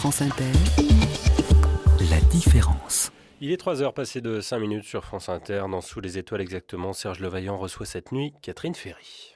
France Inter, la différence. Il est 3 heures passées de 5 minutes sur France Inter. Dans Sous les étoiles exactement, Serge Levaillant reçoit cette nuit Catherine Ferry.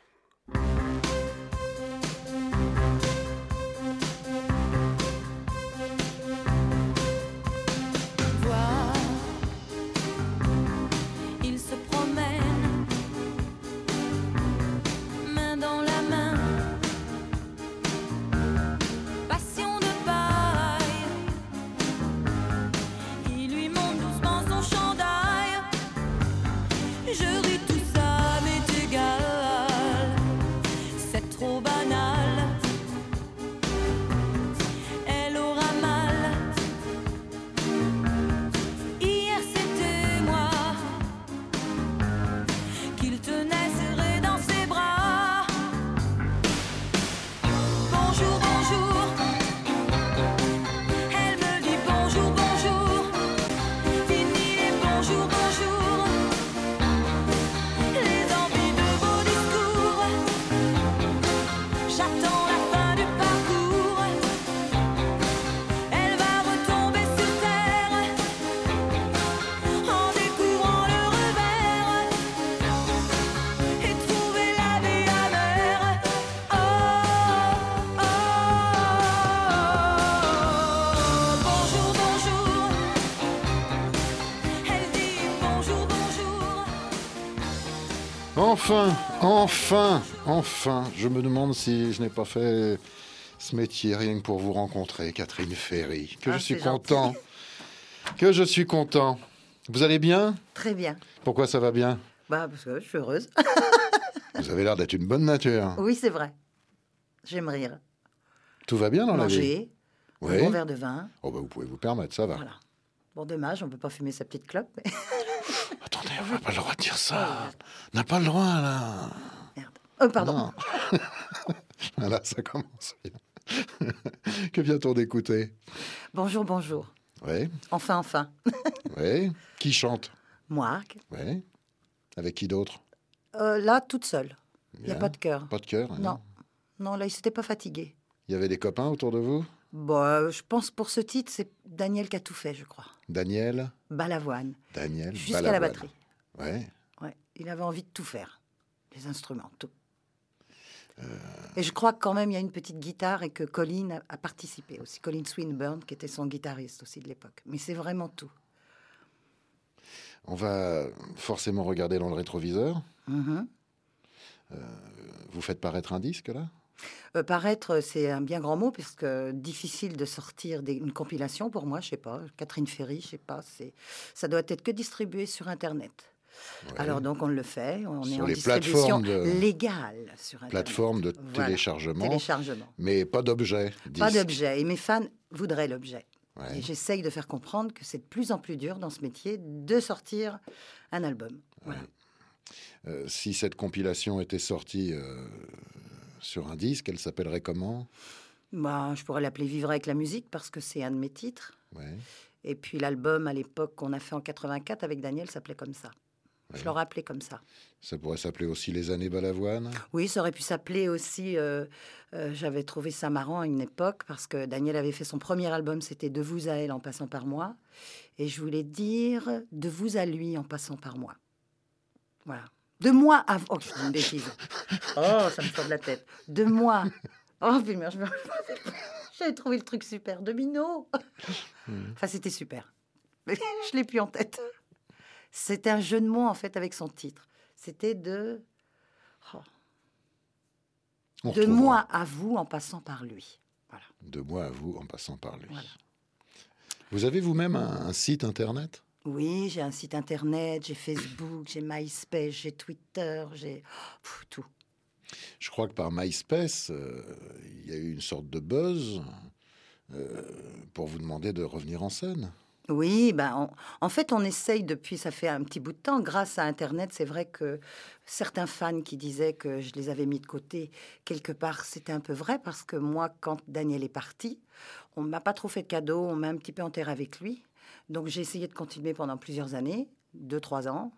Enfin, enfin, enfin, je me demande si je n'ai pas fait ce métier rien que pour vous rencontrer, Catherine Ferry. Que Ah, je suis content. Que je suis content. Vous allez bien? Très bien. Pourquoi ça va bien? Bah, parce que je suis heureuse. Vous avez l'air d'être une bonne nature. oui, c'est vrai. J'aime rire. Tout va bien dans la vie Manger, un Oui. bon verre de vin. Oh bah vous pouvez vous permettre, ça va. Voilà. Bon, dommage, on peut pas fumer sa petite clope. mais- Attendez, on n'a pas le droit de dire ça. On n'a pas le droit, là. Merde. Oh, pardon. Voilà, ça commence bien. que vient-on d'écouter? Bonjour, bonjour. Oui, Enfin, enfin. oui. Qui chante? Moi, Oui. Avec qui d'autre? Euh, là, toute seule. Il n'y a pas de cœur. Pas de cœur hein? Non. Non, là, il s'était pas fatigué. Il y avait des copains autour de vous? Bon, je pense pour ce titre, c'est Daniel qui a tout fait, je crois. Daniel Balavoine. Daniel Jusqu'à la batterie. Ouais. Ouais. Il avait envie de tout faire. Les instruments, tout. Euh. Et je crois que quand même, il y a une petite guitare et que Colin a, a participé aussi. Colin Swinburne, qui était son guitariste aussi de l'époque. Mais c'est vraiment tout. On va forcément regarder dans le rétroviseur. Mhm. Vous faites paraître un disque, là? Euh, paraître, c'est un bien grand mot, parce que difficile de sortir des- une compilation pour moi, je sais pas. Catherine Ferry, je sais pas. C'est, ça doit être que distribué sur Internet. Ouais. Alors donc on le fait. On est en les distribution de- légale sur Internet. Plateforme de Voilà. téléchargement, mais pas d'objet. Pas d'objet. Et mes fans voudraient l'objet. Ouais. Et j'essaye de faire comprendre que c'est de plus en plus dur dans ce métier de sortir un album. Voilà. Euh, si cette compilation était sortie euh, sur un disque, elle s'appellerait comment? Bah, je pourrais l'appeler Vivre avec la musique parce que c'est un de mes titres. Ouais. Et puis l'album à l'époque qu'on a fait en 84 avec Daniel s'appelait comme ça. Je l'aurais appelé comme ça. Ça pourrait s'appeler aussi Les années Balavoine? Oui, ça aurait pu s'appeler aussi. euh, euh, J'avais trouvé ça marrant à une époque parce que Daniel avait fait son premier album, c'était De vous à elle en passant par moi. Et je voulais dire De vous à lui en passant par moi. Voilà. De moi à. Oh, je dis une bêtise. Oh, ça me sort de la tête. De moi. Oh, puis merde, je me- J'avais trouvé le truc super. De Minot. Enfin, c'était super. Mais je l'ai plus en tête. C'était un jeu de mots, en fait, avec son titre. C'était de. Oh, de moi à vous en passant par lui. Voilà. De moi à vous en passant par lui. Voilà. Vous avez vous-même un, un site internet? Oui, j'ai un site internet, j'ai Facebook, j'ai MySpace, j'ai Twitter, j'ai pff, tout. Je crois que par MySpace, euh, il y a eu une sorte de buzz euh, pour vous demander de revenir en scène. Oui, ben, on- en fait, on essaye depuis, ça fait un petit bout de temps, grâce à Internet, c'est vrai que certains fans qui disaient que je les avais mis de côté, quelque part, c'était un peu vrai, parce que moi, quand Daniel est parti, on m'a pas trop fait de cadeaux, on m'a un petit peu enterré avec lui. Donc j'ai essayé de continuer pendant plusieurs années, deux, trois ans.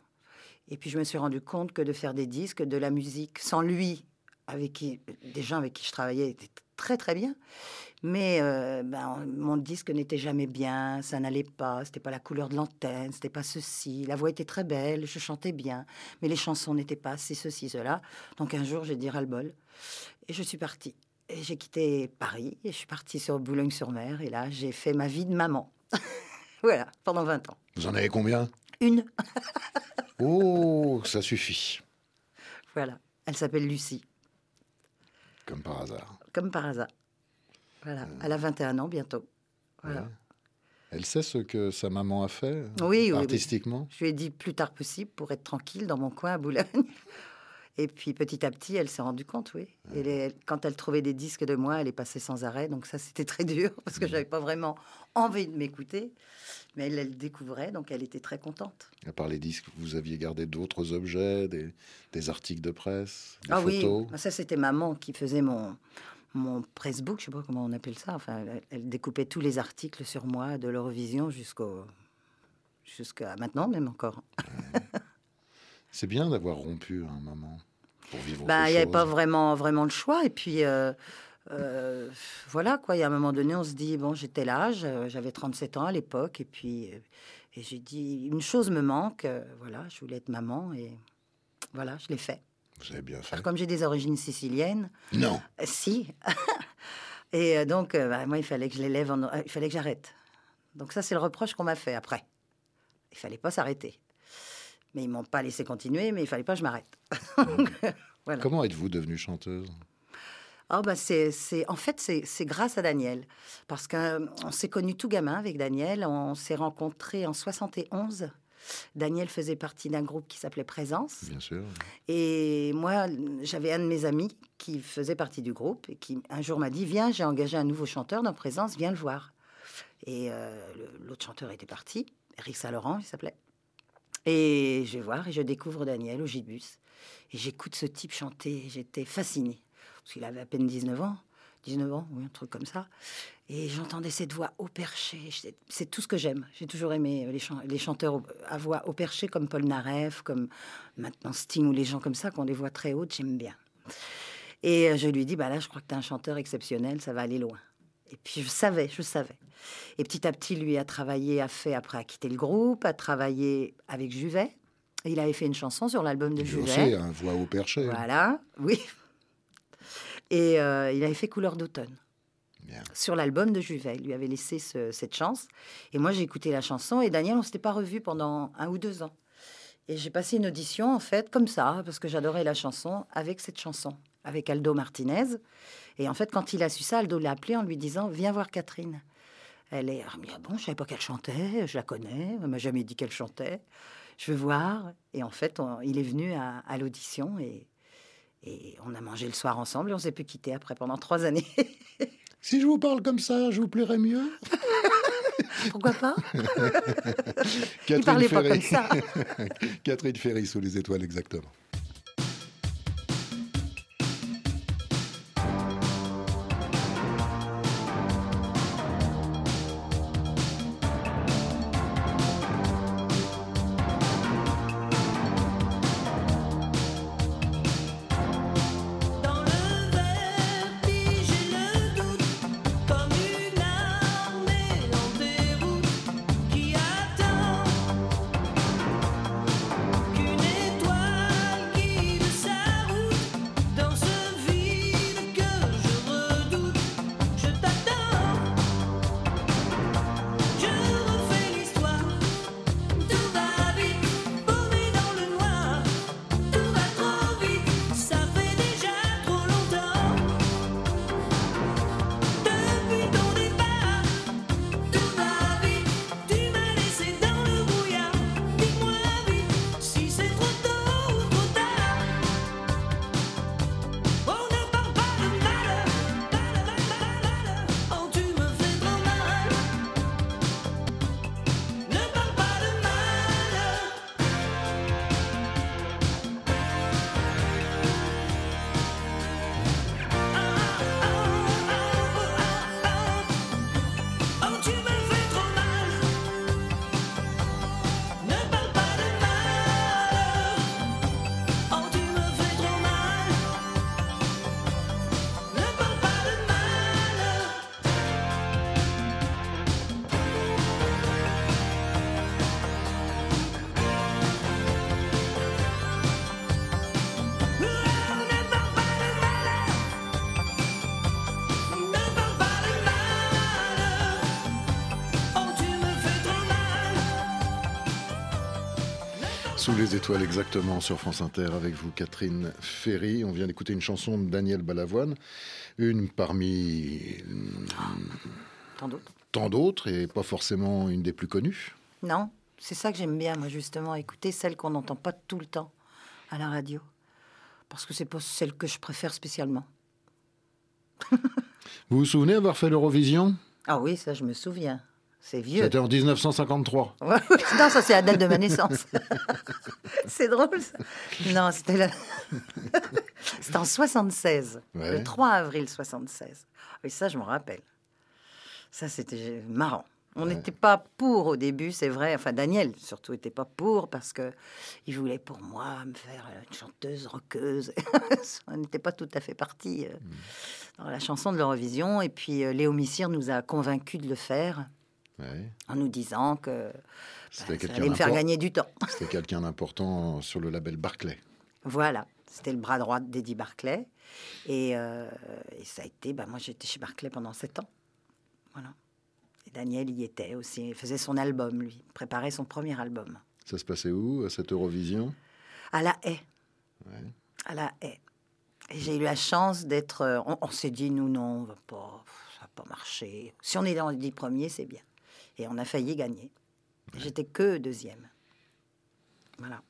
Et puis je me suis rendu compte que de faire des disques, de la musique, sans lui, avec qui, des gens avec qui je travaillais étaient très très bien. Mais euh, ben, mon disque n'était jamais bien, ça n'allait pas, c'était pas la couleur de l'antenne, c'était pas ceci. La voix était très belle, je chantais bien, mais les chansons n'étaient pas ceci, cela. Donc un jour, j'ai dit ras-le-bol et je suis partie. Et j'ai quitté Paris et je suis partie sur Boulogne-sur-Mer et là, j'ai fait ma vie de maman. voilà, pendant 20 ans. Vous en avez combien? Une, Oh, ça suffit, voilà. Elle s'appelle Lucie, comme par hasard. comme par hasard. Voilà, elle a 21 ans bientôt. Voilà. Ouais. Elle sait ce que sa maman a fait Oui, oui, oui. artistiquement? Je lui ai dit plus tard possible pour être tranquille dans mon coin à Boulogne. Et puis petit à petit, elle s'est rendue compte, oui. Et les- quand elle trouvait des disques de moi, elle est passée sans arrêt. Donc ça, c'était très dur parce que j'avais pas vraiment envie de m'écouter. Mais elle, elle découvrait, donc elle était très contente. À part les disques, vous aviez gardé d'autres objets, des, des articles de presse, des ah photos? oui, ça c'était maman qui faisait mon mon pressbook, je sais pas comment on appelle ça. Enfin, elle, elle découpait tous les articles sur moi de l'Eurovision jusqu'au jusqu'à maintenant même encore. C'est bien d'avoir rompu, hein, maman, pour vivre Bah, il n'y avait pas vraiment, vraiment le choix. Et puis, euh, euh, voilà, quoi. Il y a un moment donné, on se dit, bon, j'étais l'âge, euh, j'avais 37 ans à l'époque. Et puis, et j'ai dit, une chose me manque. euh, voilà, je voulais être maman. Et voilà, je l'ai fait. Vous avez bien fait. Alors, comme j'ai des origines siciliennes, Non, euh, si. et donc, bah, moi, il fallait que je l'élève, en- il fallait que j'arrête. Donc, ça, c'est le reproche qu'on m'a fait après. Il fallait pas s'arrêter. Mais ils m'ont pas laissé continuer, mais il fallait pas que je m'arrête. Voilà. comment êtes-vous devenue chanteuse? Ah bah c'est, en fait, c'est, grâce à Daniel. Parce qu'on s'est connus tout gamin avec Daniel. On s'est rencontrés en 71. Daniel faisait partie d'un groupe qui s'appelait Présence. Bien sûr. Et moi, j'avais un de mes amis qui faisait partie du groupe et qui un jour m'a dit Viens, j'ai engagé un nouveau chanteur dans Présence, viens le voir. Et euh, l'autre chanteur était parti, Eric Saint-Laurent, il s'appelait. Et je vais voir et je découvre Daniel au Gibus. Et j'écoute ce type chanter. J'étais fascinée. Parce qu'il avait à peine 19 ans. 19 ans, oui, un truc comme ça. Et j'entendais cette voix au perché. C'est tout ce que j'aime. J'ai toujours aimé les, chan- les chanteurs à voix au perché, comme Paul Naref, comme maintenant Sting ou les gens comme ça, qui ont des voix très hautes, j'aime bien. Et euh, je lui dis, bah là, je crois que tu es un chanteur exceptionnel, ça va aller loin. Et puis je savais, je savais. Et petit à petit, lui a travaillé, a fait, après a quitté le groupe, a travaillé avec Juvet. Et il avait fait une chanson sur l'album de Je Juvet. sais, un voix au perché. Voilà, oui. Et euh, il avait fait Couleur d'automne. Bien. Sur l'album de Juvet, il lui avait laissé ce- cette chance. Et moi, j'ai écouté la chanson. Et Daniel, on s'était pas revus pendant un ou deux ans. Et j'ai passé une audition, en fait, comme ça, parce que j'adorais la chanson, avec cette chanson, avec Aldo Martinez. Et en fait, quand il a su ça, Aldo l'a appelé en lui disant Viens voir Catherine. Elle est ah, ah bon, je savais pas qu'elle chantait, je la connais, elle m'a jamais dit qu'elle chantait. Je veux voir. Et en fait, on- il est venu à, à l'audition et, et on a mangé le soir ensemble et on s'est plus quitté après pendant trois années. Si je vous parle comme ça, je vous plairais mieux? Pourquoi pas? Catherine Il parlait pas Ferry. comme ça. Catherine Ferry sous les étoiles, exactement. Sous les étoiles exactement sur France Inter avec vous Catherine Ferry. On vient d'écouter une chanson de Daniel Balavoine, une parmi Tant d'autres. tant d'autres et pas forcément une des plus connues. Non, c'est ça que j'aime bien, moi, justement, écouter celle qu'on n'entend pas tout le temps à la radio. Parce que c'est pas celle que je préfère spécialement. Vous vous souvenez avoir fait l'Eurovision? Ah oui, ça, je me souviens. C'est vieux. C'était en 1953. Ouais, ouais. non, ça, c'est la date de ma naissance. c'est drôle, ça. Non, c'était la... c'était en 76. Ouais. Le 3 avril 76. Oui, ça, je me rappelle. Ça, c'était marrant. On n'était pas pour au début, c'est vrai. Enfin, Daniel, surtout, n'était pas pour parce que il voulait pour moi me faire une chanteuse rockeuse. On n'était pas tout à fait parti euh, dans la chanson de l'Eurovision. Et puis, euh, Léo Missire nous a convaincus de le faire Ouais. en nous disant que bah, C'était ça allait me faire gagner du temps. C'était quelqu'un d'important sur le label Barclay. Voilà, c'était le bras droit d'Eddie Barclay. Et, euh, et ça a été, bah, moi j'étais chez Barclay pendant sept ans. Voilà. Et Daniel y était aussi, il faisait son album, lui, préparait son premier album. Ça se passait où, à cette Eurovision? À la haie. Ouais. À la haie. Et j'ai eu la chance d'être. euh, On, on s'est dit, nous, non, on va pas, ça va pas marcher. Si on est dans les dix premiers, c'est bien. Et on a failli gagner. J'étais que deuxième. Voilà.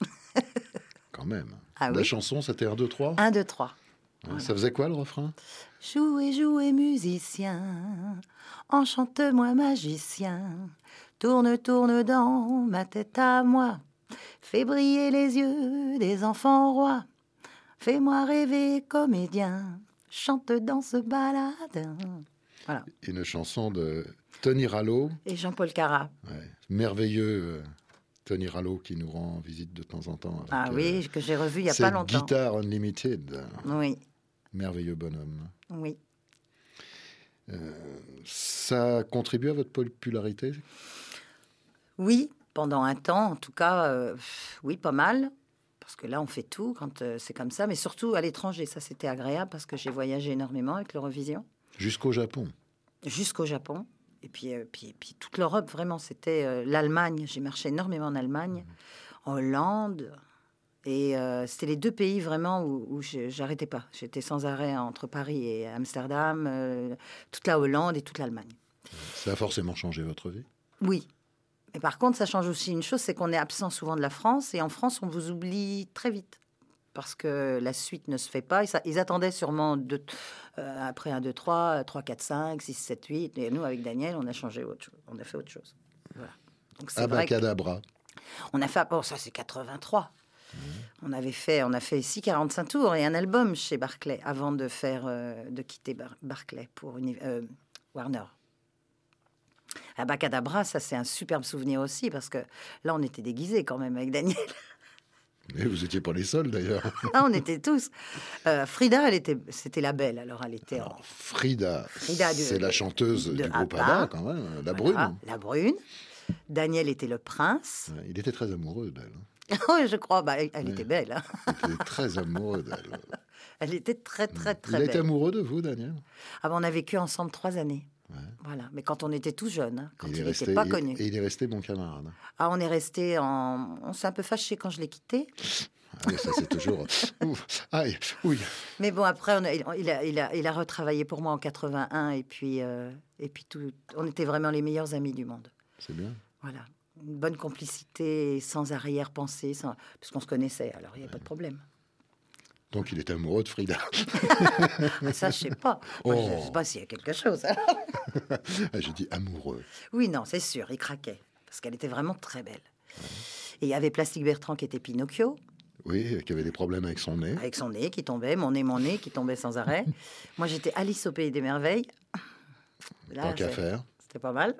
Quand même. Ah La oui chanson, c'était 1, 2, 3 Un, deux, trois. Ça faisait quoi le refrain? Jouez, jouez, musicien, enchante-moi, magicien, tourne, tourne dans ma tête à moi, fais briller les yeux des enfants rois, fais-moi rêver, comédien, chante dans ce balade. Voilà. Une chanson de Tony Rallo, Et Jean-Paul Cara. ouais, merveilleux euh, Tony Rallo qui nous rend visite de temps en temps. avec, Ah euh, oui, que j'ai revu il n'y a pas longtemps. Guitare Unlimited, Oui, merveilleux bonhomme. oui. Ça contribue à votre popularité? Oui, pendant un temps, en tout cas, euh, oui, pas mal. Parce que là, on fait tout quand euh, c'est comme ça, mais surtout à l'étranger. Ça, c'était agréable parce que j'ai voyagé énormément avec l'Eurovision, Jusqu'au Japon. jusqu'au Japon. Et puis, euh, puis, puis toute l'Europe, vraiment, c'était euh, l'Allemagne. J'ai marché énormément en Allemagne, en Hollande. Et euh, c'était les deux pays vraiment où, où j'arrêtais pas. J'étais sans arrêt entre Paris et Amsterdam, toute la Hollande et toute l'Allemagne. Ça a forcément changé votre vie? Oui. Mais par contre, ça change aussi une chose, c'est qu'on est absent souvent de la France. Et en France, on vous oublie très vite. Parce que la suite ne se fait pas. Ils attendaient sûrement deux- euh, après 1, 2, 3, 3, 4, 5, 6, 7, 8. Et nous, avec Daniel, on a changé autre chose. On a fait autre chose. Voilà. Donc c'est Abacadabra. on a fait, bon, ça c'est 83. On avait fait, on a fait ici 45 tours et un album chez Barclay avant de faire, euh, de quitter Bar- Barclay pour euh, Warner. Abacadabra, ça c'est un superbe souvenir aussi parce que là on était déguisés quand même avec Daniel. Et vous étiez pas les seuls d'ailleurs. Là on était tous. Euh, Frida, elle était, c'était la belle alors elle était en Alors, Frida, Frida de- c'est la chanteuse de du groupe ABBA. Quand même, la brune. la brune. Daniel était le prince. Il était très amoureux d'elle. hein. Oui, je crois. Bah, elle Oui. était belle. hein. Il était très amoureux d'elle. Elle était très très très Il belle. été amoureux de vous, Daniel? Ah ben, on a vécu ensemble trois années. Ouais. Voilà. Mais quand on était tout jeune, hein, quand il n'était pas il- connu. Et il est resté bon camarade. Ah, on est resté en. On s'est un peu fâché quand je l'ai quitté. Ah, ça, c'est toujours. Ouf, aïe, oui. Mais bon, après, on a- il, a, il, a, il a retravaillé pour moi en 81. Et puis, euh, et puis tout, on était vraiment les meilleurs amis du monde. C'est bien. Voilà. Une bonne complicité, sans arrière-pensée, sans... puisqu'on se connaissait, alors il n'y avait pas de problème. Donc, il est amoureux de Frida. Ah, ça, je sais pas. Moi, Je ne Oh. sais pas s'il y a quelque chose. Ah, J'ai dit amoureux. Oui, non, c'est sûr, il craquait. Parce qu'elle était vraiment très belle. Et il y avait Plastique Bertrand qui était Pinocchio. Oui, qui avait des problèmes avec son nez. avec son nez qui tombait, mon nez, mon nez qui tombait sans arrêt. Moi, j'étais Alice au pays des merveilles. Là, Tant qu'à faire. C'était pas mal.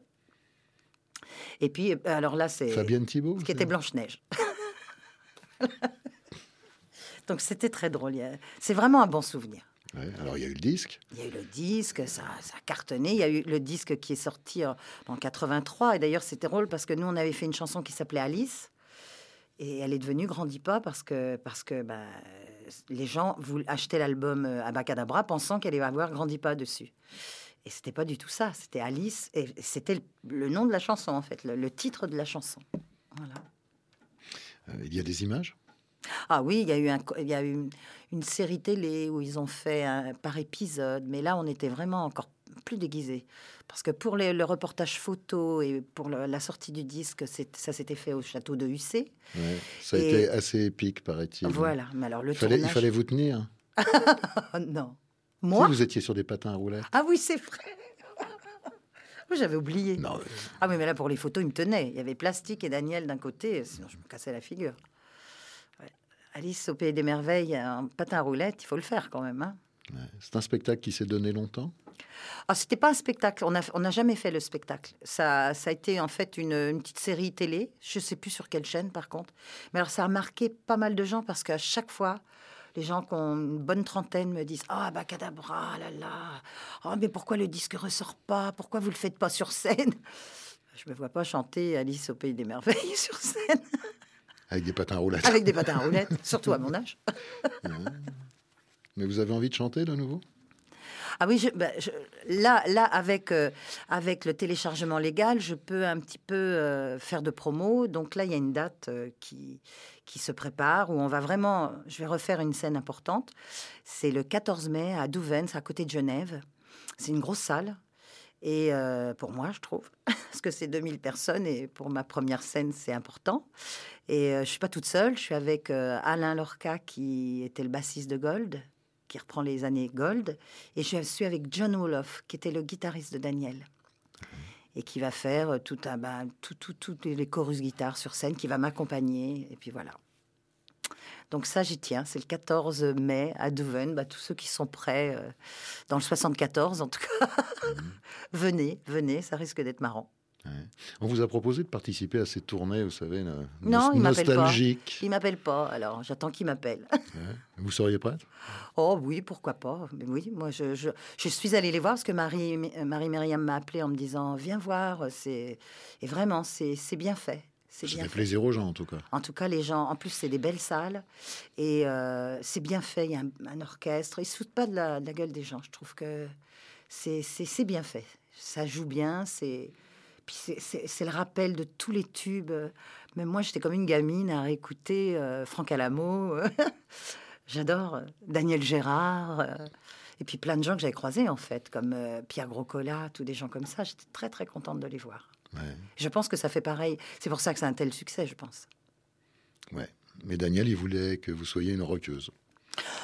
Et puis, euh, alors là, c'est Fabienne Thibault ce qui était Blanche-Neige. Donc, c'était très drôle. C'est vraiment un bon souvenir. Ouais, Alors, il y a eu le disque. Il y a eu le disque, ça, ça a cartonné. Il y a eu le disque qui est sorti en, en 83. Et d'ailleurs, c'était drôle parce que nous, on avait fait une chanson qui s'appelait Alice. Et elle est devenue Grandis pas parce que, parce que bah, les gens voulaient acheter l'album euh, Abacadabra pensant qu'elle allait avoir Grandis pas dessus. Et c'était pas du tout ça. C'était Alice. Et c'était le, le nom de la chanson, en fait, le, le titre de la chanson. Voilà. Euh, il y a des images? Ah oui, il y a eu, un, co- il y a eu une, une série télé où ils ont fait un- par épisode, mais là, on était vraiment encore plus déguisés. Parce que pour les- le reportage photo et pour le- la sortie du disque, ça s'était fait au château de Hussé. Ouais, Ça a Et- été assez épique, paraît-il. Voilà, mais alors le Il fallait, il tournage... fallait vous tenir. Non. Si, Moi vous étiez sur des patins à roulettes. Ah oui, c'est vrai. J'avais oublié. Non, Ah oui, mais là, pour les photos, il me tenait. Il y avait Plastique et Daniel d'un côté, sinon je me cassais la figure. Alice au Pays des Merveilles, un patin à roulettes, il faut le faire quand même. hein. c'est un spectacle qui s'est donné longtemps? Ah, c'était pas un spectacle. On n'a on jamais fait le spectacle. Ça, ça a été en fait une, une petite série télé. Je sais plus sur quelle chaîne, par contre. Mais alors, ça a marqué pas mal de gens parce qu'à chaque fois, les gens qui ont une bonne trentaine me disent Ah, bah, cadabra, là là. Oh, mais pourquoi le disque ressort pas? Pourquoi vous le faites pas sur scène? Je me vois pas chanter Alice au Pays des Merveilles sur scène Avec des patins à roulettes. avec des patins à roulettes, surtout à mon âge. Mais vous avez envie de chanter de nouveau? Ah oui, je- bah, je- là, là avec, euh, avec le téléchargement légal, je peux un petit peu euh, faire de promo. Donc là, il y a une date euh, qui, qui se prépare où on va vraiment. Je vais refaire une scène importante. C'est le 14 mai à Douven, c'est à côté de Genève. C'est une grosse salle. Et euh, pour moi, je trouve, parce que c'est 2000 personnes et pour ma première scène, c'est important. Et euh, je suis pas toute seule, je suis avec euh, Alain Lorca qui était le bassiste de Gold, qui reprend les années Gold, et je suis avec John Wolof, qui était le guitariste de Daniel, et qui va faire euh, tout un, ben, tout, les chorus guitares sur scène, qui va m'accompagner, et puis voilà. Donc ça, j'y tiens. C'est le 14 mai à Douven. Bah, tous ceux qui sont prêts, euh, dans le 74 en tout cas, venez, venez, ça risque d'être marrant. On vous a proposé de participer à ces tournées, vous savez, no- Non, il m'appelle pas. nostalgiques. Il m'appelle pas, alors j'attends qu'il m'appelle. Ouais. Vous seriez prête? Oh oui, pourquoi pas. Mais oui, moi je, je, je suis allée les voir parce que Marie, Marie Myriam m'a appelé en me disant viens voir. C'est et vraiment c'est bien fait. C'est Ça bien fait fait. plaisir aux gens, en tout cas. En tout cas, les gens, en plus, c'est des belles salles et euh, c'est bien fait. Il y a un, un orchestre. Ils se foutent pas de la, de la gueule des gens. Je trouve que c'est bien fait. Ça joue bien. C'est puis c'est- le rappel de tous les tubes. Même moi, j'étais comme une gamine à écouter Franck Alamo. J'adore euh, Daniel Gérard. euh, et puis plein de gens que j'avais croisés, en fait, comme euh, Pierre Grocola, tous des gens comme ça. J'étais très, très contente de les voir. Ouais. Je pense que ça fait pareil. C'est pour ça que c'est un tel succès, je pense. Ouais. Mais Daniel, il voulait que vous soyez une rockeuse.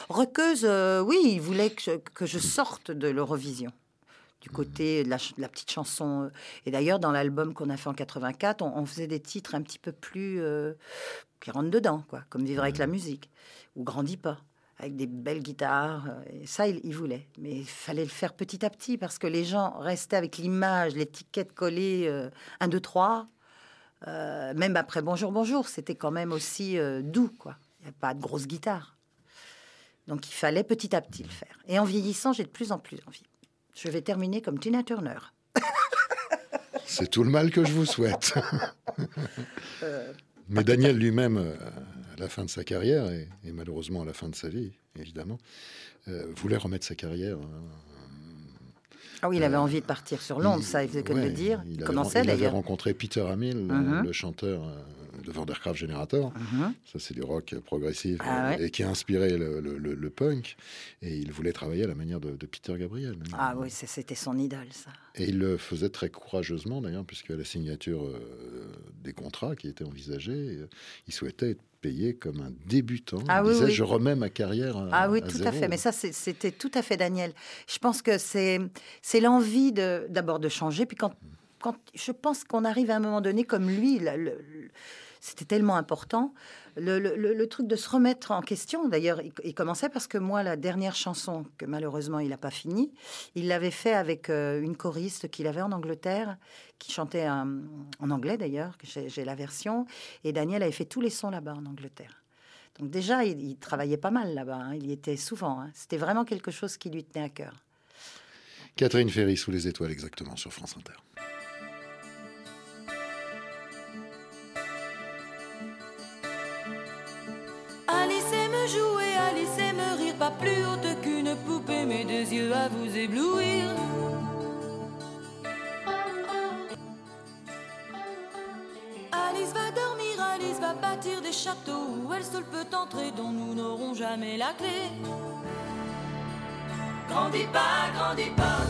Roqueuse, euh, oui, il voulait que je, que je sorte de l'Eurovision, du côté de la, ch- de la petite chanson. euh. Et d'ailleurs, dans l'album qu'on a fait en 84, on, on faisait des titres un petit peu plus euh, qui rentrent dedans, quoi, comme Vivre avec la musique ou Grandis pas, avec des belles guitares. euh, Et ça, il, il voulait. Mais il fallait le faire petit à petit parce que les gens restaient avec l'image, l'étiquette collée euh, 1, 2, 3. Euh, même après Bonjour, bonjour, c'était quand même aussi euh, doux, quoi. Il n'y a pas de grosse guitare. Donc il fallait petit à petit le faire. Et en vieillissant, j'ai de plus en plus envie. Je vais terminer comme Tina Turner. C'est tout le mal que je vous souhaite. Mais Daniel lui-même, euh, la fin de sa carrière, et, et malheureusement à la fin de sa vie, évidemment, euh, voulait remettre sa carrière. euh, Ah oui, il avait envie de partir sur Londres, ça, il faisait que de le dire. Il, Il, commençait il avait d'ailleurs. rencontré Peter Hamill, Mhm. le chanteur euh, de Vandercraft Generator. Mhm. Ça, c'est du rock progressif Ah euh, ouais. et qui a inspiré le, le- le- le punk. Et il voulait travailler à la manière de, de Peter Gabriel. Ah oui, c'était son idole, ça. Et il le faisait très courageusement, d'ailleurs, puisque la signature euh, des contrats qui étaient envisagés, euh, il souhaitait être payé comme un débutant. Ah il oui, disait, oui. je remets ma carrière à, Ah oui, à tout à fait. Mais ça, c'était tout à fait Daniel. Je pense que c'est c'est l'envie de d'abord de changer. Puis quand, quand je pense qu'on arrive à un moment donné, comme lui, le- c'était tellement important, le, truc de se remettre en question. D'ailleurs, il, commençait parce que moi, la dernière chanson que malheureusement il n'a pas fini, il l'avait fait avec euh, une choriste qu'il avait en Angleterre, qui chantait euh, en anglais d'ailleurs. J'ai la version. Et Daniel avait fait tous les sons là-bas en Angleterre. Donc déjà, il, il travaillait pas mal là-bas. hein. Il y était souvent. hein. C'était vraiment quelque chose qui lui tenait à cœur. Catherine Ferry, sous les étoiles, exactement, sur France Inter. Jouer, Alice aime rire, pas plus haute qu'une poupée, mais deux yeux à vous éblouir. Alice va dormir, Alice va bâtir des châteaux où elle seule peut entrer, dont nous n'aurons jamais la clé. Grandis pas, grandis pas,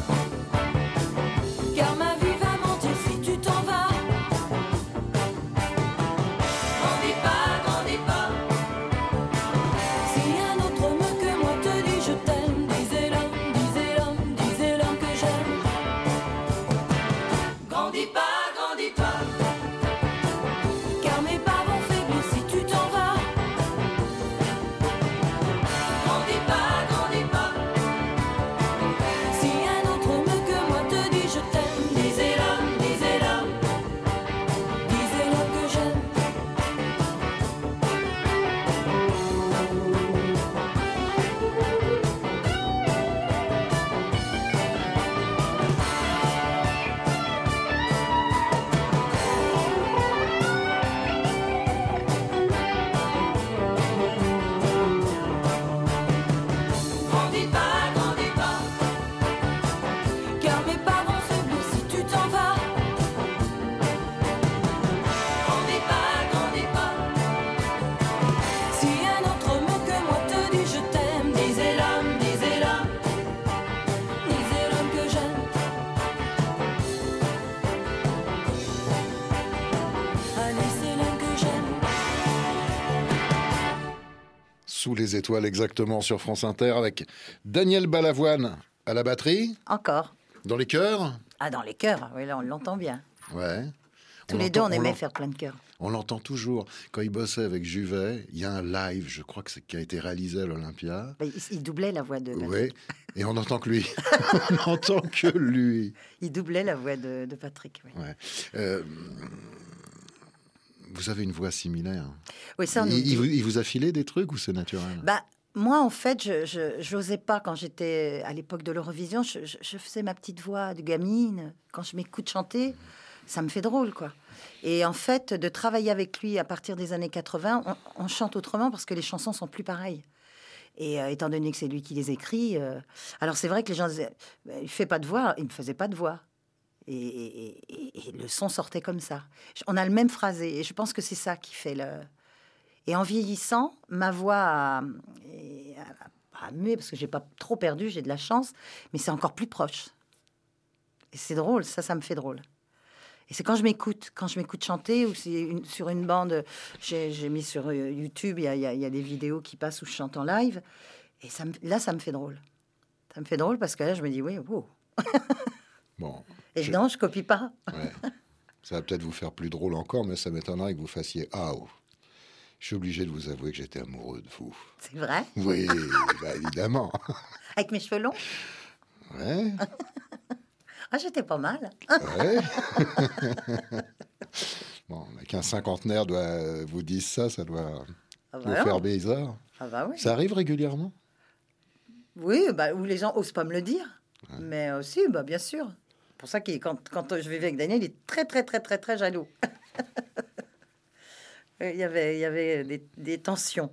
les étoiles exactement sur France Inter avec Daniel Balavoine à la batterie, Encore. dans les chœurs. Ah, dans les chœurs, oui, là, on l'entend bien. Ouais. Tous On les deux, on aimait faire plein de chœurs. On l'entend toujours. Quand il bossait avec Juvet, il y a un live, je crois que c'est qui a été réalisé à l'Olympia. Bah, il, il doublait la voix de. Oui, et on n'entend que lui. on n'entend que lui. Il doublait la voix de, de Patrick. oui. Ouais. Euh, vous avez une voix similaire. Oui, ça, on il, vous, il vous a filé des trucs ou c'est naturel? Bah, moi, en fait, je n'osais pas quand j'étais à l'époque de l'Eurovision. Je, je- je faisais ma petite voix de gamine. Quand je m'écoute chanter, ça me fait drôle, quoi. Et en fait, de travailler avec lui à partir des années 80, on, on chante autrement parce que les chansons sont plus pareilles. Et euh, étant donné que c'est lui qui les écrit, euh, alors c'est vrai que les gens disaient, Bah, il fait pas de voix, il me faisait pas de voix. Et, le son sortait comme ça. On a le même phrasé, et je pense que c'est ça qui fait le. Et en vieillissant, ma voix a, a- a mué parce que j'ai pas trop perdu, j'ai de la chance, mais c'est encore plus proche. Et c'est drôle, ça, ça me fait drôle. Et c'est quand je m'écoute, quand je m'écoute chanter ou une- sur une bande, j'ai mis sur euh, YouTube, il y a, des vidéos qui passent où je chante en live, et là, ça me fait drôle. Ça me fait drôle parce que là, je me dis, oui, wow. Bon, Et Je- non, je copie pas. ouais. ça va peut-être vous faire plus drôle encore, mais ça m'étonnerait que vous fassiez Ah oh. Je suis obligé de vous avouer que j'étais amoureux de vous. C'est vrai? Oui, bah, évidemment. Avec mes cheveux longs, Ouais, ah, j'étais pas mal. ouais. bon, qu'un cinquantenaire doit vous dise ça, ça doit Ah vous bah, faire bizarre. Ah bah oui. Ça arrive régulièrement? Oui, bah, où les gens osent pas me le dire. Mais aussi, bah, bien sûr. C'est pour ça que quand, quand je vivais avec Daniel, il est très, très, très, très, très jaloux. il y avait, il y avait des, des tensions.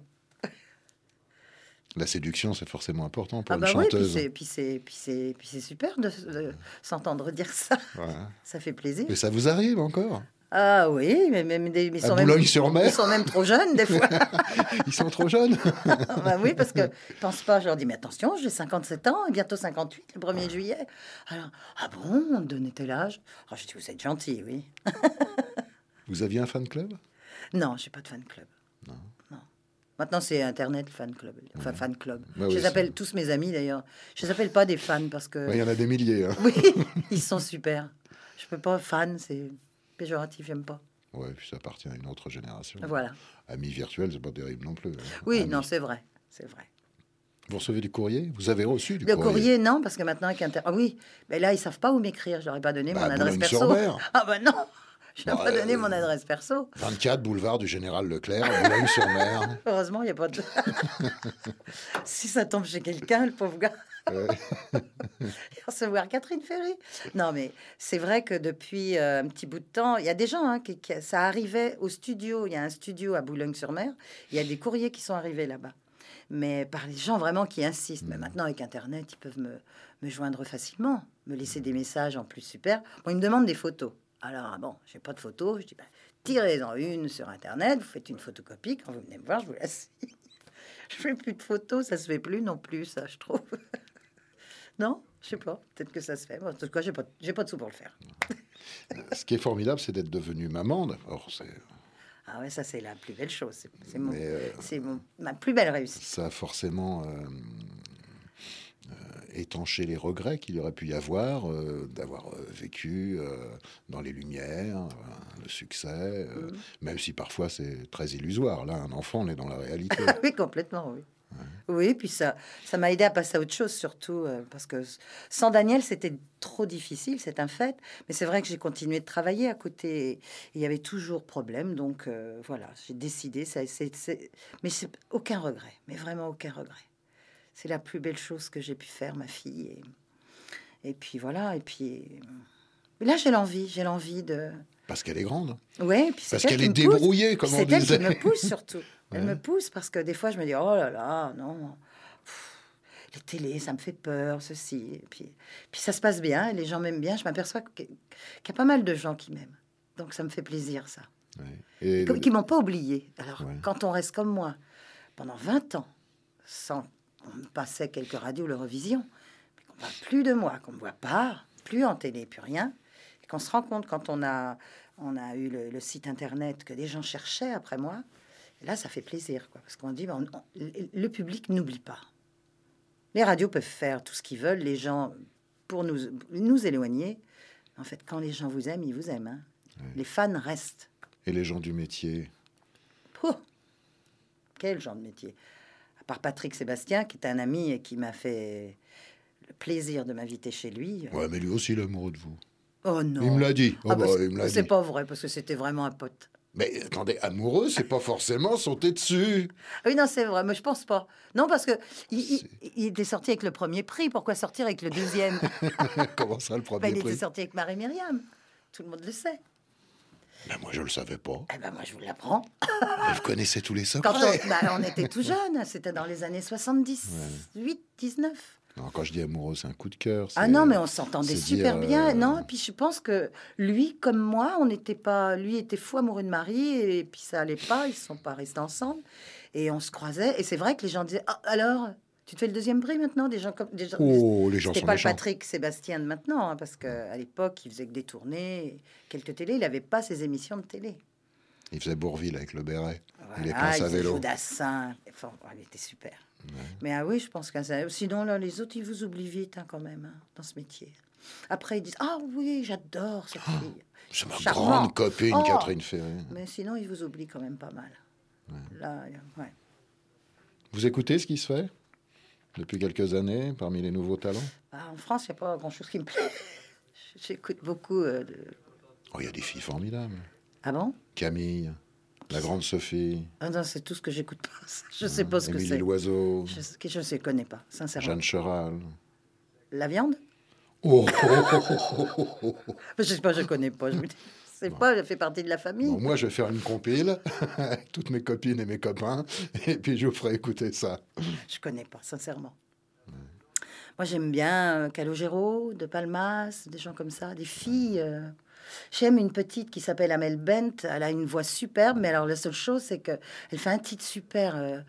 La séduction, c'est forcément important pour Ah une bah oui, chanteuse. c'est, puis c'est, puis c'est, puis c'est super de, de s'entendre dire ça. Ça fait plaisir. Mais ça vous arrive encore? Ah oui, mais ils sont même, ils sont même trop jeunes des fois. Ils sont trop jeunes bah oui, parce que je pense pas. Je leur dis, mais attention, j'ai 57 ans, et bientôt 58, le 1er juillet. Alors, ah bon, on me donnait tel âge? Ah, Je dis, vous êtes gentil, oui. Vous aviez un fan club? Non, j'ai pas de fan club. Non. Maintenant, c'est Internet, fan club. Enfin, fan club. Bah je oui, les appelle tous mes amis, d'ailleurs. Je les appelle pas des fans parce que... Il y en a des milliers. hein. Oui, ils sont super. Je peux pas, fan, c'est péjoratif, j'aime pas. Ouais, puis ça appartient à une autre génération. Voilà. Amis virtuels, c'est pas terrible non plus. hein. Oui, Amis. non, c'est vrai. C'est vrai. Vous recevez du courrier? Vous avez reçu du Le courrier, courrier, non, parce que maintenant, avec Internet... Ah oui, mais là, ils savent pas où m'écrire. Je leur ai pas donné Bah, mon adresse perso. Ah bah non Je n'ai Bah, pas donné euh, mon adresse perso. 24 boulevard du Général Leclerc, Boulogne-sur-Mer. Heureusement, il n'y a pas de... si ça tombe chez quelqu'un, le pauvre gars... Ouais. recevoir Catherine Ferry. Non, mais c'est vrai que depuis euh, un petit bout de temps, il y a des gens, hein, qui, qui- ça arrivait au studio. Il y a un studio à Boulogne-sur-Mer. Il y a des courriers qui sont arrivés là-bas. Mais par les gens vraiment qui insistent. Mais maintenant, avec Internet, ils peuvent me, me joindre facilement, me laisser des messages en plus super. Bon, ils me demandent des photos. Alors, ah bon, j'ai pas de photos. Je dis, bah, tirez-en une sur Internet, vous faites une photocopie. Quand vous venez me voir, je vous la signe. Je fais plus de photos, ça se fait plus non plus, ça, je trouve. non, je sais pas. Peut-être que ça se fait. Moi, en tout cas, j'ai pas, j'ai pas de sous pour le faire. Ce qui est formidable, c'est d'être devenue maman. D'abord, c'est- Ah ouais, ça, c'est la plus belle chose. C'est, c'est mon- euh, c'est mon- ma plus belle réussite. ça a forcément euh, euh, étanché les regrets qu'il y aurait pu y avoir euh, d'avoir euh, vécu euh, dans les lumières, euh, le succès, euh, Mhm. même si parfois c'est très illusoire. Là, un enfant, on est dans la réalité. oui, complètement, oui. Oui, puis ça, ça m'a aidé à passer à autre chose, surtout euh, parce que sans Daniel, c'était trop difficile, c'est un fait. Mais c'est vrai que j'ai continué de travailler à côté. Il y avait toujours problème, donc euh, voilà, j'ai décidé. Ça, c'est, c'est- mais c'est aucun regret, mais vraiment aucun regret. C'est la plus belle chose que j'ai pu faire, ma fille. Et, et puis voilà, et puis euh, là, j'ai l'envie, j'ai l'envie de. Parce qu'elle est grande. Ouais, puis c'est Parce elle qu'elle qui est débrouillée, comme on C'est elle disait. qui me pousse surtout. Elle Ouais. me pousse parce que des fois, je me dis, oh là là, non, pff, les télés, ça me fait peur, ceci. Et puis, puis ça se passe bien, et les gens m'aiment bien. Je m'aperçois qu'il y a pas mal de gens qui m'aiment. Donc ça me fait plaisir, ça. Ouais. Et Comme- le- Qui m'ont pas oublié. Alors, Ouais. quand on reste comme moi pendant 20 ans, sans on passait quelques radios l'Eurovision, mais qu'on voit plus de moi, qu'on me voit pas, plus en télé, plus rien, qu'on se rend compte quand on a, on a eu le, le site internet que des gens cherchaient après moi, et là, ça fait plaisir, quoi, parce qu'on dit, ben, on- on- le public n'oublie pas. Les radios peuvent faire tout ce qu'ils veulent, les gens, pour nous, nous éloigner. En fait, quand les gens vous aiment, ils vous aiment. hein. Les fans restent. et les gens du métier? Quel genre de métier? À part Patrick Sébastien, qui est un ami et qui m'a fait le plaisir de m'inviter chez lui. Ouais, mais lui aussi, il est amoureux de vous. Oh non Il me l'a dit. Oh, Ah bah, bah, il c'est pas vrai, parce que c'était vraiment un pote. Mais attendez, amoureux, c'est pas forcément sauter dessus. Ah Oui, non, c'est vrai, mais je pense pas. Non, parce que il, il- il était sorti avec le premier prix. Pourquoi sortir avec le deuxième? Comment ça, le Bah, premier Il était prix? sorti avec Marie-Myriam. Tout le monde le sait. Ben, Moi, je le savais pas. Eh ben, moi, je vous l'apprends. Vous connaissez tous les Quand secrets. on, bah, on était tout jeunes, c'était dans les années 78, 19. Quand je dis amoureux, c'est un coup de cœur. Ah non, mais on s'entendait super dire, bien. euh, Non, et puis je pense que lui, comme moi, on n'était pas. Lui était fou amoureux de Marie, et puis ça allait pas. Ils sont pas restés ensemble, et on se croisait. Et c'est vrai que les gens disaient Ah, alors, tu te fais le deuxième prix maintenant Des gens comme des gens. Oh, les gens sont pas le. Patrick Sébastien de maintenant, hein, parce qu'à l'époque, il faisait que des tournées, quelques télés. Il n'avait pas ses émissions de télé. Il faisait Bourville avec le béret. Il est à il faisait vélo. Jodassin. Enfin, il était super. Mais ah oui, je pense que ça- sinon là, les autres, ils vous oublient vite hein, quand même hein, dans ce métier. Après, ils disent ah oui, j'adore cette fille. C'est ma Charmant. grande copine, Oh. Catherine Ferré. Mais sinon, ils vous oublient quand même pas mal. Là, ouais. Vous écoutez ce qui se fait depuis quelques années parmi les nouveaux talents? Ah, en France, il n'y a pas grand-chose qui me plaît. J'écoute beaucoup euh, de... Oh, il y a des filles formidables. Ah bon? Camille, la grande Sophie, ah non, c'est tout ce que j'écoute pas. Je sais pas ce que c'est. Loiseau, Je sais, je sais, connais pas, sincèrement. Jeanne Cheral. La viande? Oh, oh, oh, oh, oh, oh. Je sais pas, je connais pas. Je me dis, c'est pas, elle fait partie de la famille. Bon, moi, je vais faire une compile avec toutes mes copines et mes copains, et puis je vous ferai écouter ça. Je connais pas, sincèrement. Moi, j'aime bien euh, Calogero, De Palmas, des gens comme ça, des filles. euh. J'aime une petite qui s'appelle Amel Bent. Elle a une voix superbe, mais alors la seule chose, c'est que elle fait un titre super euh,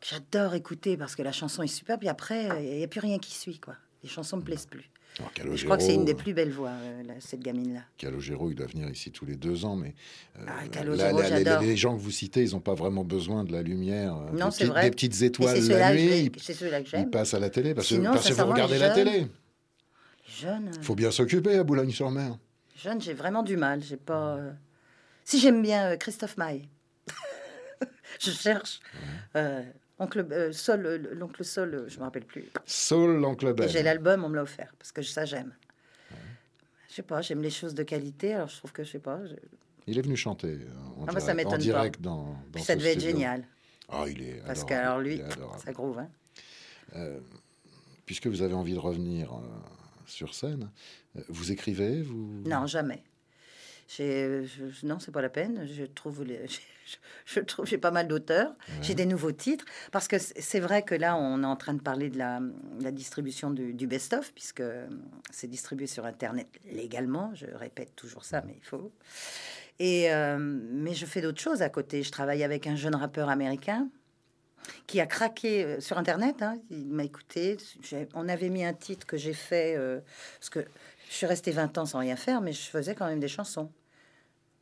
que j'adore écouter parce que la chanson est superbe. Et après, euh, il n'y a plus rien qui suit, quoi. Les chansons me plaisent plus. Alors, Et je crois que c'est une des plus belles voix, euh, là, cette gamine-là. Calogero, il doit venir ici tous les deux ans, mais euh, Ah, la- Calogero, la- les- gens que vous citez, ils n'ont pas vraiment besoin de la lumière. Non, des c'est petites- vrai. Des petites étoiles la nuit, ils, c'est ceux-là que ils j'aime. passent à la télé parce, que- Sinon, parce que vous regardez la jeunes- télé. Euh, faut bien s'occuper à Boulogne-sur-Mer. Jeune, j'ai vraiment du mal. J'ai pas. euh, Si j'aime bien euh, Christophe Maé, je cherche. Euh, oncle euh, Sol, l'oncle Sol, je me rappelle plus. Saul, l'oncle Ben. j'ai l'album, on me l'a offert parce que ça j'aime. Je sais pas, j'aime les choses de qualité. Alors je trouve que je sais pas. je- Il est venu chanter en Ah bah, ça direct, en direct dans, dans Puis ça devait être génial Ah, il est parce qu'alors lui, ça groove. Hein. Puisque vous avez envie de revenir sur scène, euh, vous écrivez vous... Non, jamais. Je- non, c'est pas la peine. Je trouve, les- je, je trouve, j'ai pas mal d'auteurs. J'ai des nouveaux titres parce que c'est vrai que là, on est en train de parler de la, la distribution du, du best-of puisque euh, c'est distribué sur Internet légalement. Je répète toujours ça, mais il faut. Et euh, mais je fais d'autres choses à côté. Je travaille avec un jeune rappeur américain qui a craqué euh, sur Internet. hein. Il m'a écouté. On avait mis un titre que j'ai fait euh, parce que je suis restée 20 ans sans rien faire, mais je faisais quand même des chansons,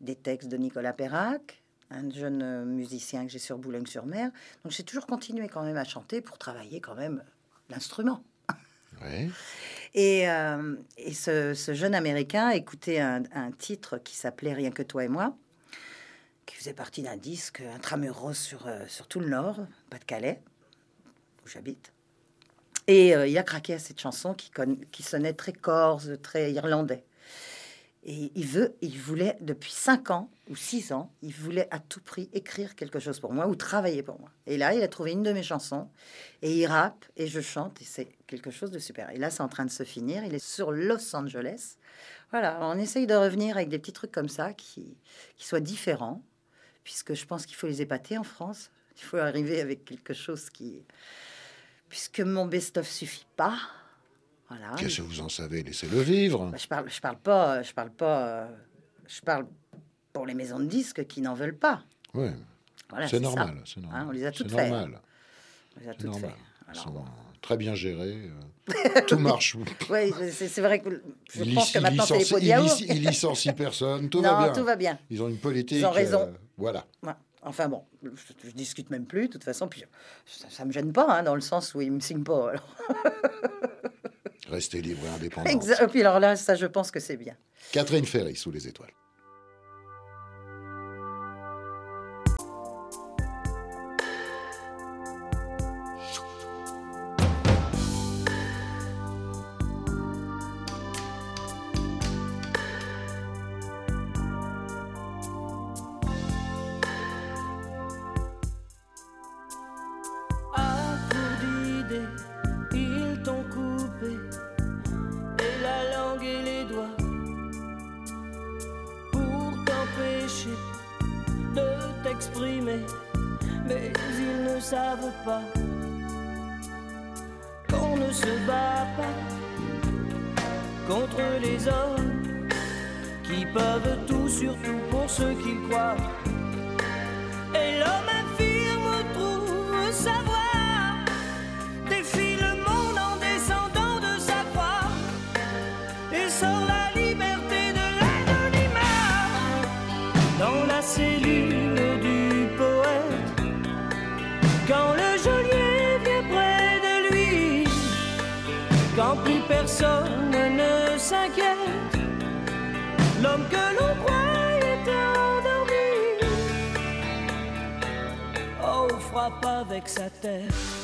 des textes de Nicolas Perrac, un jeune euh, musicien que j'ai sur Boulogne-sur-Mer. Donc j'ai toujours continué quand même à chanter pour travailler quand même l'instrument. Ouais. Et, euh, et ce, ce jeune Américain écoutait un, un titre qui s'appelait Rien que toi et moi, qui faisait partie d'un disque intramuros sur, euh, sur tout le Nord, Pas-de-Calais, où j'habite. Et euh, il a craqué à cette chanson qui, qui sonnait très corse, très irlandais. Et il veut, il voulait depuis cinq ans ou six ans, il voulait à tout prix écrire quelque chose pour moi ou travailler pour moi. Et là, il a trouvé une de mes chansons et il rappe et je chante et c'est quelque chose de super. Et là, c'est en train de se finir. Il est sur Los Angeles. Voilà, on essaye de revenir avec des petits trucs comme ça qui, qui soient différents, puisque je pense qu'il faut les épater en France. Il faut arriver avec quelque chose qui, puisque mon best-of suffit pas. Voilà. Qu'est-ce que vous en savez? Laissez-le vivre. Bah, je parle, je parle pas, je parle pas, euh, je parle pour les maisons de disques qui n'en veulent pas. Voilà, c'est normal. C'est normal. Hein, on les a toutes faites. normal. On les a toutes normal. Très bien gérés. euh, Tout marche. Ouais, c'est vrai que je pense que maintenant c'est les pots de ils yaourt. ils licencient personne. Tout non, va bien. tout va bien. Ils ont une politique. Ils ont raison. euh, voilà. Ouais. Enfin bon, je, je discute même plus, de toute façon, puis ça, ça me gêne pas, hein, dans le sens où ils me signent pas. alors. Restez libre et indépendant. Exa- Puis alors là, ça, je pense que c'est bien. Catherine Ferry, sous les étoiles. Ils t'ont coupé et la langue et les doigts pour t'empêcher de t'exprimer. Mais ils ne savent pas qu'on ne se bat pas contre les hommes qui peuvent tout, surtout pour ceux qui croient. Et l'homme s'inquiète l'homme que l'on croyait endormi Oh, frappe avec sa tête.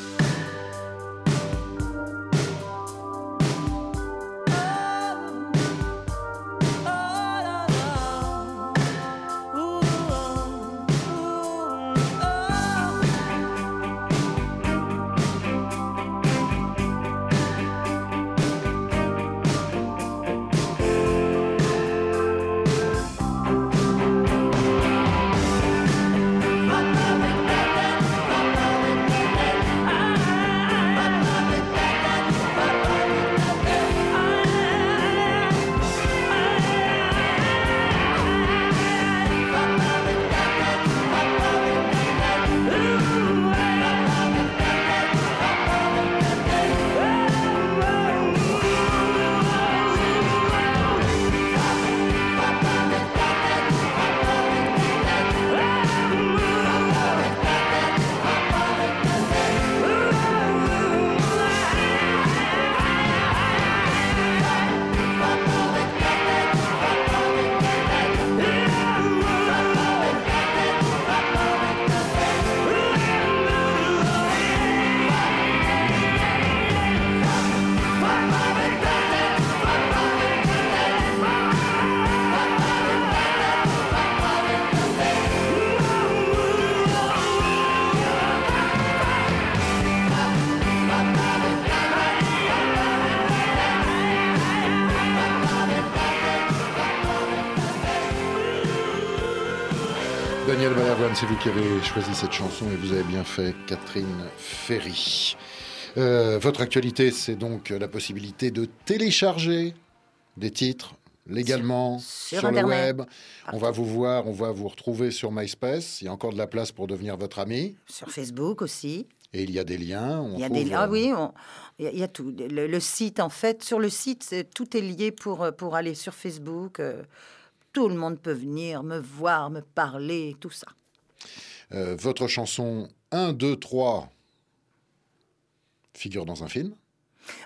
C'est vous qui avez choisi cette chanson et vous avez bien fait, Catherine Ferry. Euh, votre actualité, c'est donc la possibilité de télécharger des titres légalement Sur- sur, sur le web. On va vous voir, on va vous retrouver sur MySpace. Il y a encore de la place pour devenir votre ami. Sur Facebook aussi. Et il y a des liens. on Il y a des ah euh, oui, on- il y, a- tout. Le, le site en fait, sur le site, tout est lié pour euh, pour aller sur Facebook. tout le monde peut venir me voir, me parler, tout ça. Euh, votre chanson 1, 2, 3 figure dans un film.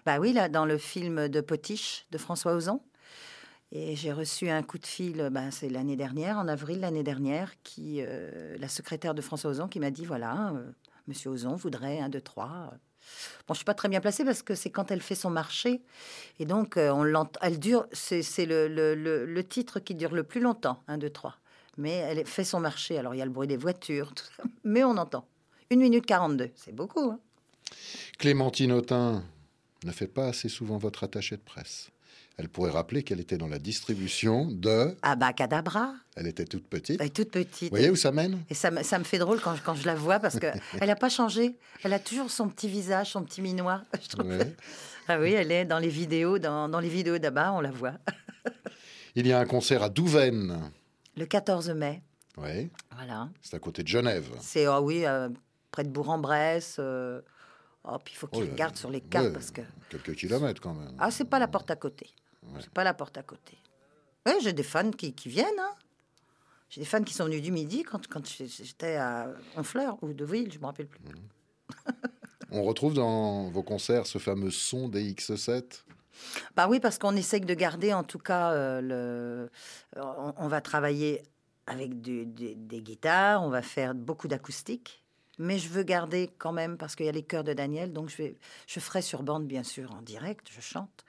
Bah oui, là, dans le film de Potiche de François Ozon. Et j'ai reçu un coup de fil, ben, c'est l'année dernière, en avril l'année dernière, qui, euh, la secrétaire de François Ozon qui m'a dit voilà, euh, Monsieur Ozon voudrait un, deux, trois. Bon, je suis pas très bien placée parce que c'est quand elle fait son marché. Et donc, euh, on elle dure, c'est le, le- le- titre qui dure le plus longtemps, un, deux, trois. Mais elle fait son marché. Alors, il y a le bruit des voitures, tout ça, mais on entend. Une minute 42, c'est beaucoup. hein. Clémentine Autain ne fait pas assez souvent votre attaché de presse. Elle pourrait rappeler qu'elle était dans la distribution de. Abacadabra, Elle était toute petite. elle est toute petite. Vous voyez où ça mène? Et ça, me- ça me fait drôle quand je, quand je la vois parce qu'elle n'a pas changé. Elle a toujours son petit visage, son petit minois. Je trouve. Ouais. Ah oui, elle est dans les vidéos, dans, dans les vidéos d'Abba, on la voit. Il y a un concert à Douvaine. Le 14 mai, Oui, voilà. c'est à côté de Genève. C'est, ah oui, euh, près de Bourg-en-Bresse. euh, Oh, puis il faut qu'ils Oh là, regardent sur les cartes ouais, parce que. Quelques kilomètres quand même. Ah, c'est pas la porte à côté. Ouais. C'est pas la porte à côté. Oui, j'ai des fans qui, qui viennent. hein. J'ai des fans qui sont venus du midi quand, quand j'étais à Honfleur ou de Ville, je me rappelle plus. On retrouve dans vos concerts ce fameux son des X7. Bah oui, parce qu'on essaye de garder en tout cas euh, le. On, on va travailler avec du- du- des guitares, on va faire beaucoup d'acoustique, mais je veux garder quand même parce qu'il y a les chœurs de Daniel, donc je vais, je ferai sur bande bien sûr en direct, je chante,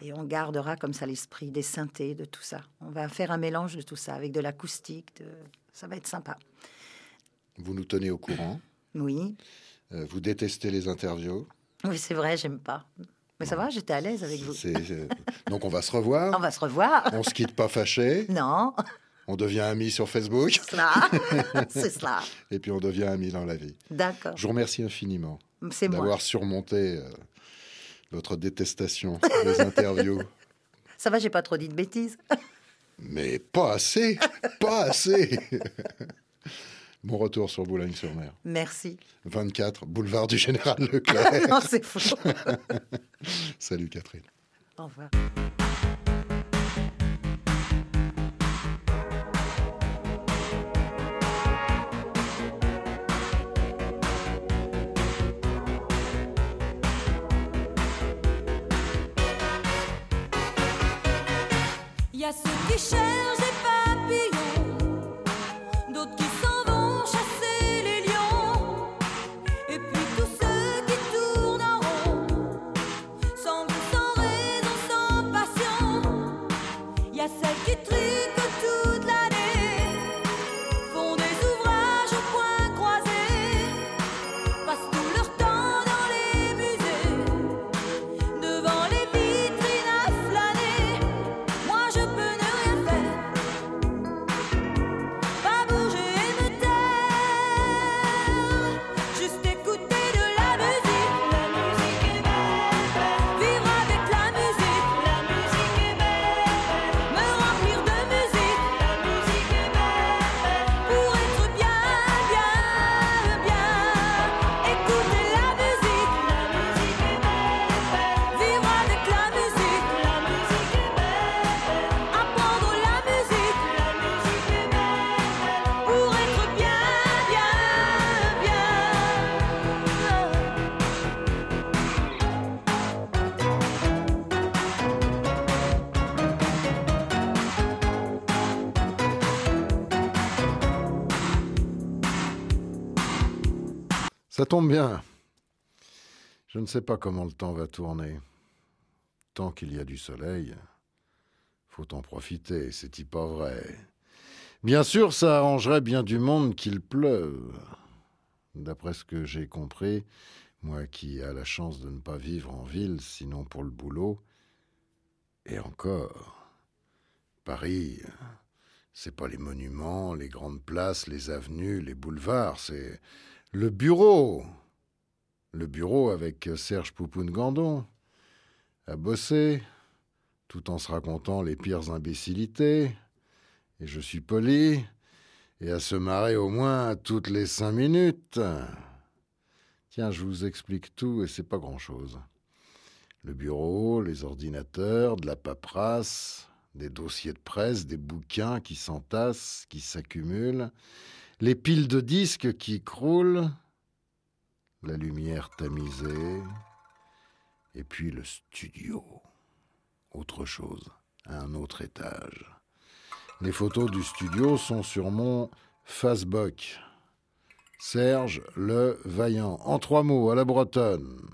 et on gardera comme ça l'esprit des synthés, de tout ça. On va faire un mélange de tout ça avec de l'acoustique, de... ça va être sympa. Vous nous tenez au courant. Oui, Euh, vous détestez les interviews. oui c'est vrai, j'aime pas. Mais ça va, j'étais à l'aise avec vous. C'est- c'est- Donc on va se revoir. On va se revoir. On se quitte pas fâché. Non, On devient amis sur Facebook. cela, c'est cela. Et puis on devient amis dans la vie. D'accord, Je vous remercie infiniment c'est moi. d'avoir surmonté euh, votre détestation des interviews. Ça va, j'ai pas trop dit de bêtises. Mais pas assez, pas assez. Bon retour sur Boulogne-sur-Mer. Merci. 24, boulevard du Général Leclerc. non, c'est faux. Salut Catherine. Au revoir. Il y a ceux qui cherchent des papillons, bien. Je ne sais pas comment le temps va tourner. Tant qu'il y a du soleil, faut en profiter, c'est-y pas vrai. Bien sûr, ça arrangerait bien du monde qu'il pleuve. D'après ce que j'ai compris, moi qui a la chance de ne pas vivre en ville, sinon pour le boulot, et encore, Paris, C'est pas les monuments, les grandes places, les avenues, les boulevards, c'est le bureau. Le bureau avec Serge Poupoune-Gandon, à bosser, tout en se racontant les pires imbécilités, et je suis poli, et à se marrer au moins toutes les cinq minutes. Tiens, je vous explique tout, et c'est pas grand-chose. Le bureau, les ordinateurs, de la paperasse, des dossiers de presse, des bouquins qui s'entassent, qui s'accumulent, les piles de disques qui croulent, la lumière tamisée, et puis le studio. Autre chose, à un autre étage. Les photos du studio sont sur mon Facebook. Serge Le Vaillant. En trois mots, à la bretonne.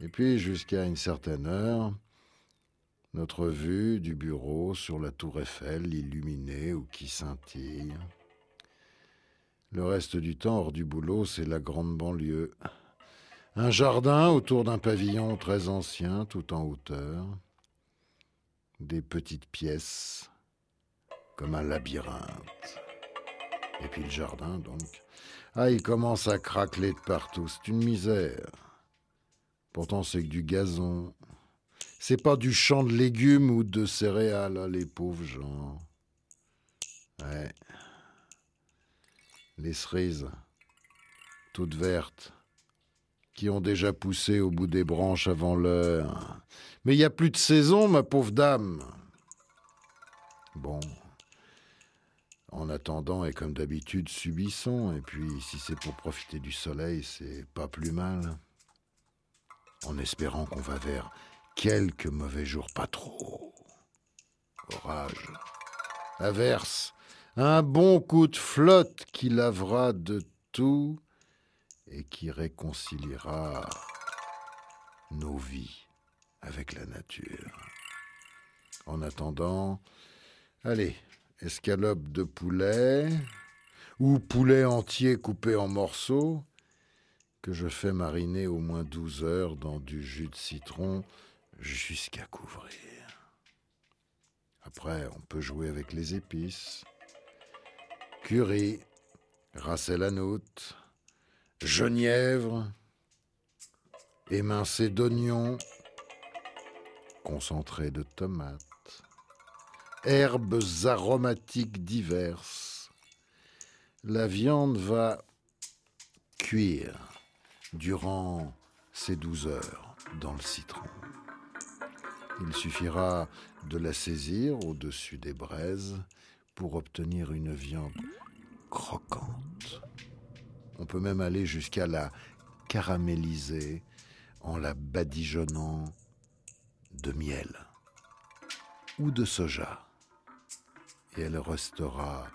Et puis, jusqu'à une certaine heure, notre vue du bureau sur la tour Eiffel illuminée ou qui scintille. Le reste du temps, hors du boulot, c'est la grande banlieue. Un jardin autour d'un pavillon très ancien, tout en hauteur. Des petites pièces, comme un labyrinthe. Et puis le jardin, donc. Ah, il commence à craqueler de partout. C'est une misère. Pourtant, c'est que du gazon. C'est pas du champ de légumes ou de céréales, hein, les pauvres gens. Ouais. Les cerises, toutes vertes, qui ont déjà poussé au bout des branches avant l'heure. Mais il n'y a plus de saison, ma pauvre dame. Bon. En attendant, et comme d'habitude, subissons. Et puis, si c'est pour profiter du soleil, c'est pas plus mal. En espérant qu'on va vers quelques mauvais jours, pas trop. Orage, averse, un bon coup de flotte qui lavera de tout et qui réconciliera nos vies avec la nature. En attendant, allez, escalope de poulet ou poulet entier coupé en morceaux que je fais mariner au moins 12 heures dans du jus de citron jusqu'à couvrir. Après, on peut jouer avec les épices. Curry, ras la note, genièvre, émincé d'oignons, concentré de tomates, herbes aromatiques diverses. La viande va cuire durant ces douze heures dans le citron. Il suffira de la saisir au-dessus des braises pour obtenir une viande croquante. On peut même aller jusqu'à la caraméliser en la badigeonnant de miel ou de soja. Et elle restera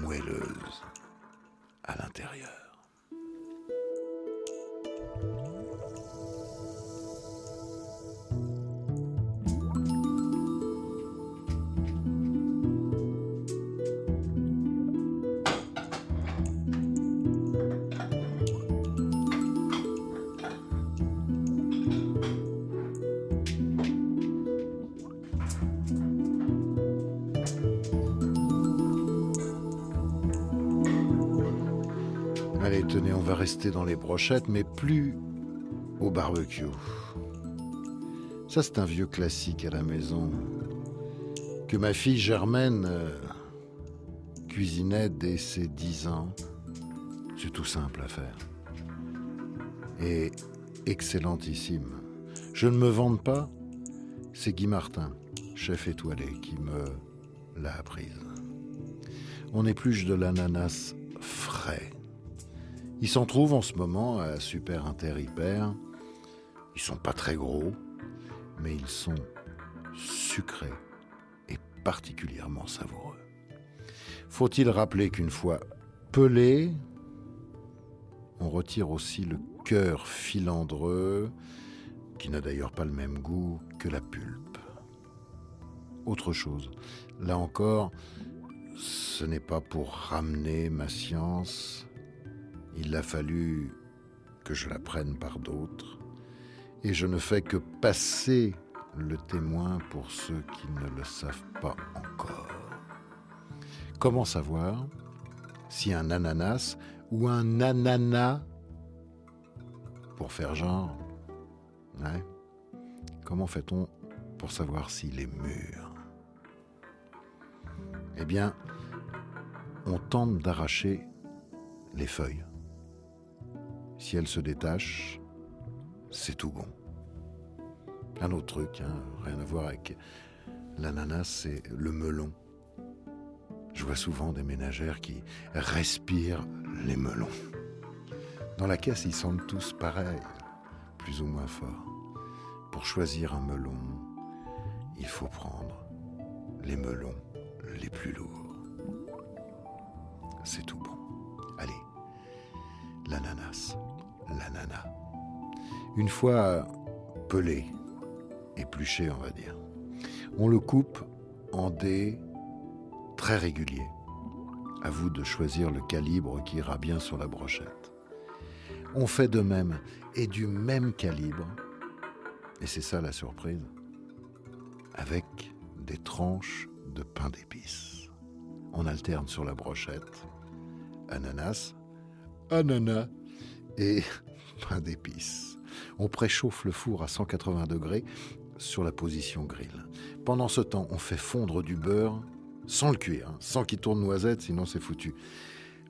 moelleuse à l'intérieur. Rester dans les brochettes, mais plus au barbecue. Ça, c'est un vieux classique à la maison que ma fille Germaine euh, cuisinait dès ses 10 ans. C'est tout simple à faire. Et excellentissime. Je ne me vante pas, c'est Guy Martin, chef étoilé, qui me l'a apprise. On épluche de l'ananas frais. Il s'en trouve en ce moment à Super Inter Hyper. Ils sont pas très gros, mais ils sont sucrés et particulièrement savoureux. Faut-il rappeler qu'une fois pelé, on retire aussi le cœur filandreux, qui n'a d'ailleurs pas le même goût que la pulpe. Autre chose, là encore, ce n'est pas pour ramener ma science, il a fallu que je la prenne par d'autres, et je ne fais que passer le témoin pour ceux qui ne le savent pas encore. Comment savoir si un ananas ou un ananas, pour faire genre, ouais, comment fait-on pour savoir s'il est mûr? Eh bien, on tente d'arracher les feuilles. Si elles se détachent, c'est tout bon. Un autre truc, hein, rien à voir avec l'ananas, c'est le melon. Je vois souvent des ménagères qui respirent les melons. Dans la caisse, ils sentent tous pareils, plus ou moins forts. Pour choisir un melon, il faut prendre les melons les plus lourds. C'est tout bon. Allez, l'ananas, l'ananas. Une fois pelé, épluché, on va dire, on le coupe en dés très réguliers. À vous de choisir le calibre qui ira bien sur la brochette. On fait de même et du même calibre, et c'est ça la surprise, avec des tranches de pain d'épices. On alterne sur la brochette ananas, ananas et pain d'épices. On préchauffe le four à 180 degrés sur la position grill. Pendant ce temps, on fait fondre du beurre sans le cuire, hein, sans qu'il tourne noisette, sinon c'est foutu.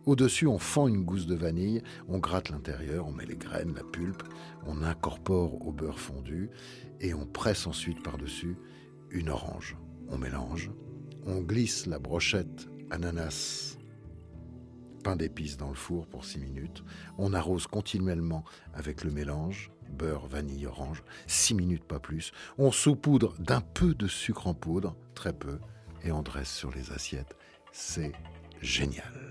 Au-dessus, on fend une gousse de vanille, on gratte l'intérieur, on met les graines, la pulpe, on incorpore au beurre fondu et on presse ensuite par-dessus une orange. On mélange, on glisse la brochette ananas, pain d'épices dans le four pour 6 minutes, on arrose continuellement avec le mélange, beurre, vanille, orange, 6 minutes pas plus, on saupoudre d'un peu de sucre en poudre, très peu, et on dresse sur les assiettes. C'est génial.